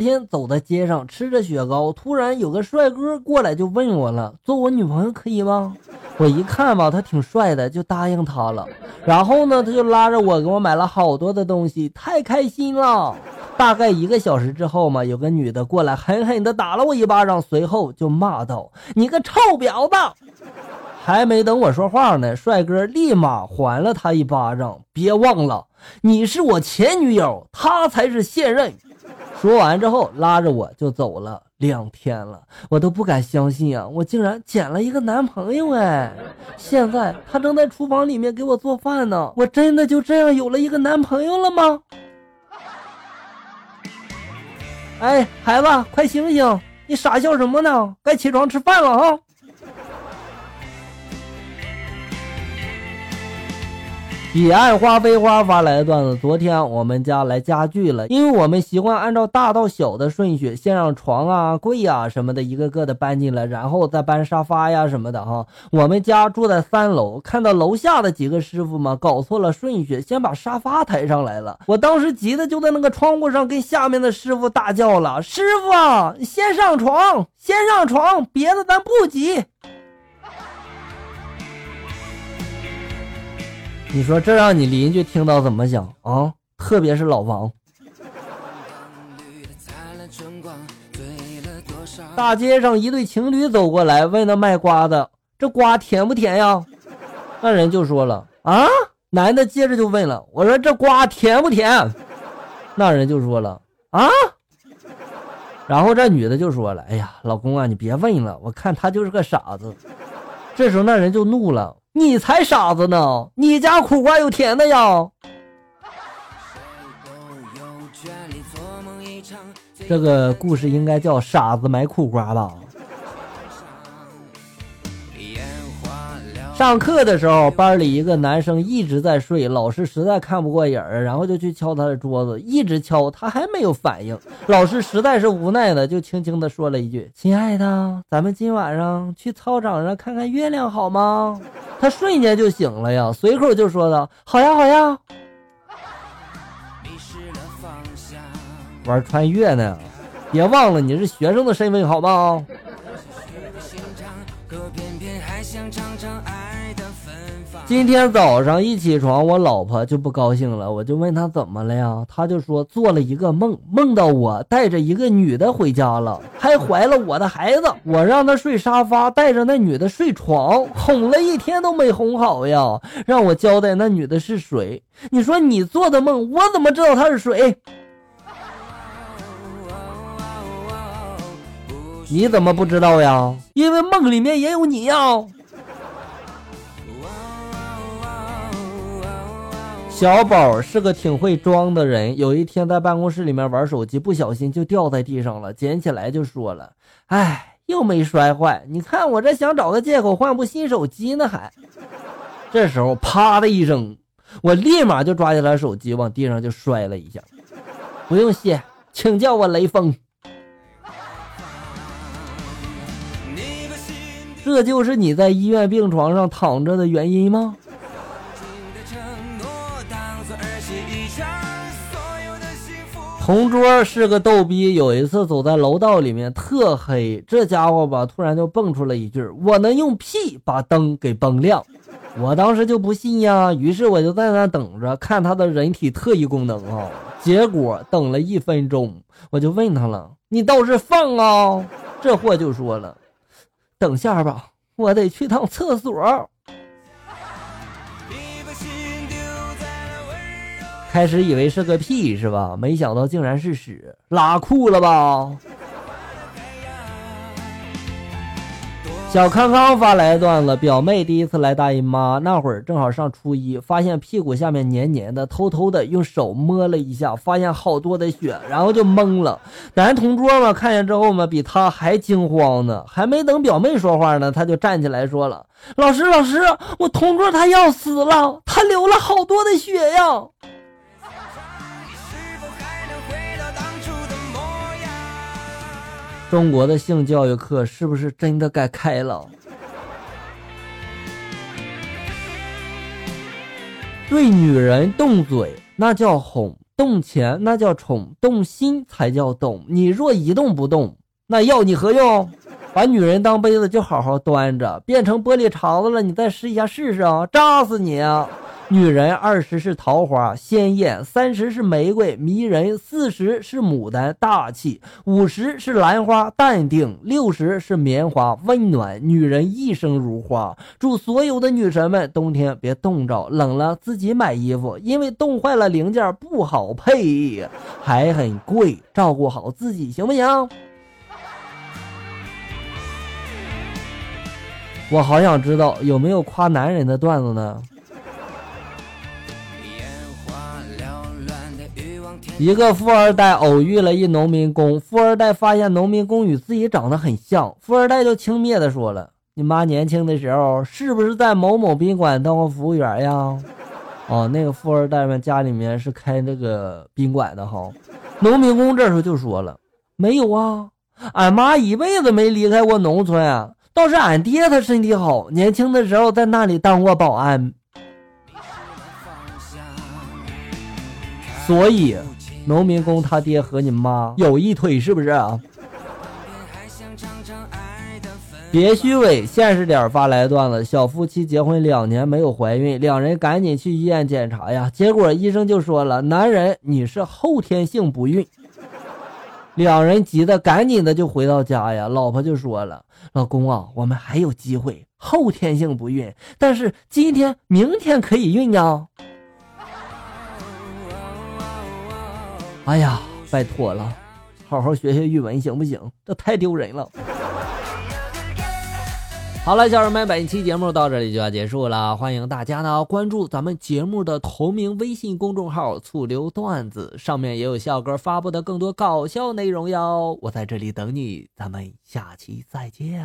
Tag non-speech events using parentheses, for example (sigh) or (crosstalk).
天走在街上吃着雪糕，突然有个帅哥过来就问我了：“做我女朋友可以吗？”我一看吧，他挺帅的，就答应他了。然后呢，他就拉着我给我买了好多的东西，太开心了。大概一个小时之后嘛，有个女的过来狠狠的打了我一巴掌，随后就骂道：“你个臭婊子！”还没等我说话呢，帅哥立马还了他一巴掌。别忘了，你是我前女友，她才是现任。说完之后，拉着我就走了。两天了，我都不敢相信啊，我竟然捡了一个男朋友哎！现在他正在厨房里面给我做饭呢。我真的就这样有了一个男朋友了吗？哎，孩子，快醒醒！你傻笑什么呢？该起床吃饭了啊！彼岸花飞花发来的段子：昨天我们家来家具了，因为我们习惯按照大到小的顺序，先让床啊、柜啊什么的一个个的搬进来，然后再搬沙发呀什么的哈。我们家住在三楼，看到楼下的几个师傅嘛搞错了顺序，先把沙发抬上来了。我当时急的就在那个窗户上跟下面的师傅大叫了：“师傅啊，先上床，先上床，别的咱不急。”你说这让你邻居听到怎么想啊？特别是老王。大街上一对情侣走过来，问那卖瓜的：“这瓜甜不甜呀？”那人就说了：“啊。”男的接着就问了：“我说这瓜甜不甜？”那人就说了：“啊。”然后这女的就说了：“哎呀，老公啊，你别问了，我看他就是个傻子。”这时候那人就怒了。你才傻子呢！你家苦瓜有甜的呀？这个故事应该叫《傻子买苦瓜》吧？上课的时候，班里一个男生一直在睡，老师实在看不过眼儿，然后就去敲他的桌子，一直敲，他还没有反应。老师实在是无奈的，就轻轻的说了一句：“亲爱的，咱们今晚上去操场上看看月亮好吗？”他瞬间就醒了呀，随口就说道：“好呀，好呀。”玩穿越呢，别忘了你是学生的身份好吗？今天早上一起床，我老婆就不高兴了，我就问她怎么了呀？她就说做了一个梦，梦到我带着一个女的回家了，还怀了我的孩子。我让她睡沙发，带着那女的睡床，哄了一天都没哄好呀。让我交代那女的是谁？你说你做的梦，我怎么知道她是谁？你怎么不知道呀？因为梦里面也有你呀。小宝是个挺会装的人。有一天在办公室里面玩手机，不小心就掉在地上了，捡起来就说了：“哎，又没摔坏。你看我这想找个借口换部新手机呢，还……” (laughs) 这时候啪的一声，我立马就抓起来手机往地上就摔了一下。不用谢，请叫我雷锋。这就是你在医院病床上躺着的原因吗？同桌是个逗逼，有一次走在楼道里面特黑，这家伙吧突然就蹦出了一句：“我能用屁把灯给崩亮。”我当时就不信呀，于是我就在那等着看他的人体特异功能啊。结果等了一分钟，我就问他了：“你倒是放啊！”这货就说了：“等下吧，我得去趟厕所。”开始以为是个屁是吧？没想到竟然是屎，拉裤了吧？小康康发来段子：表妹第一次来大姨妈，那会儿正好上初一，发现屁股下面黏黏的，偷偷的用手摸了一下，发现好多的血，然后就懵了。男同桌嘛，看见之后嘛，比他还惊慌呢。还没等表妹说话呢，他就站起来说了：“老师，老师，我同桌他要死了，他流了好多的血呀！”中国的性教育课是不是真的该开了？对女人动嘴那叫哄，动钱那叫宠，动心才叫懂。你若一动不动，那要你何用？把女人当杯子就好好端着，变成玻璃碴子了，你再试一下试试啊，炸死你啊！女人二十是桃花鲜艳，三十是玫瑰迷人，四十是牡丹大气，五十是兰花淡定，六十是棉花温暖。女人一生如花。祝所有的女神们冬天别冻着，冷了自己买衣服，因为冻坏了零件不好配，还很贵。照顾好自己行不行？我好想知道有没有夸男人的段子呢？一个富二代偶遇了一农民工，富二代发现农民工与自己长得很像，富二代就轻蔑的说了：“你妈年轻的时候是不是在某某宾馆当过服务员呀？” (laughs) 哦，那个富二代们家里面是开这个宾馆的哈。农民工这时候就说了：“没有啊，俺妈一辈子没离开过农村，倒是俺爹他身体好，年轻的时候在那里当过保安。”所以。农民工他爹和你妈有一腿是不是？别虚伪，现实点发来段子。小夫妻结婚两年没有怀孕，两人赶紧去医院检查呀，结果医生就说了：“男人你是后天性不孕。”两人急得赶紧的就回到家呀，老婆就说了：“老公啊，我们还有机会，后天性不孕，但是今天、明天可以孕呀。”哎呀，拜托了，好好学学语文行不行？这太丢人了。好了，小人们，本期节目到这里就要结束了。欢迎大家呢关注咱们节目的同名微信公众号“醋溜段子”，上面也有笑哥发布的更多搞笑内容哟。我在这里等你，咱们下期再见。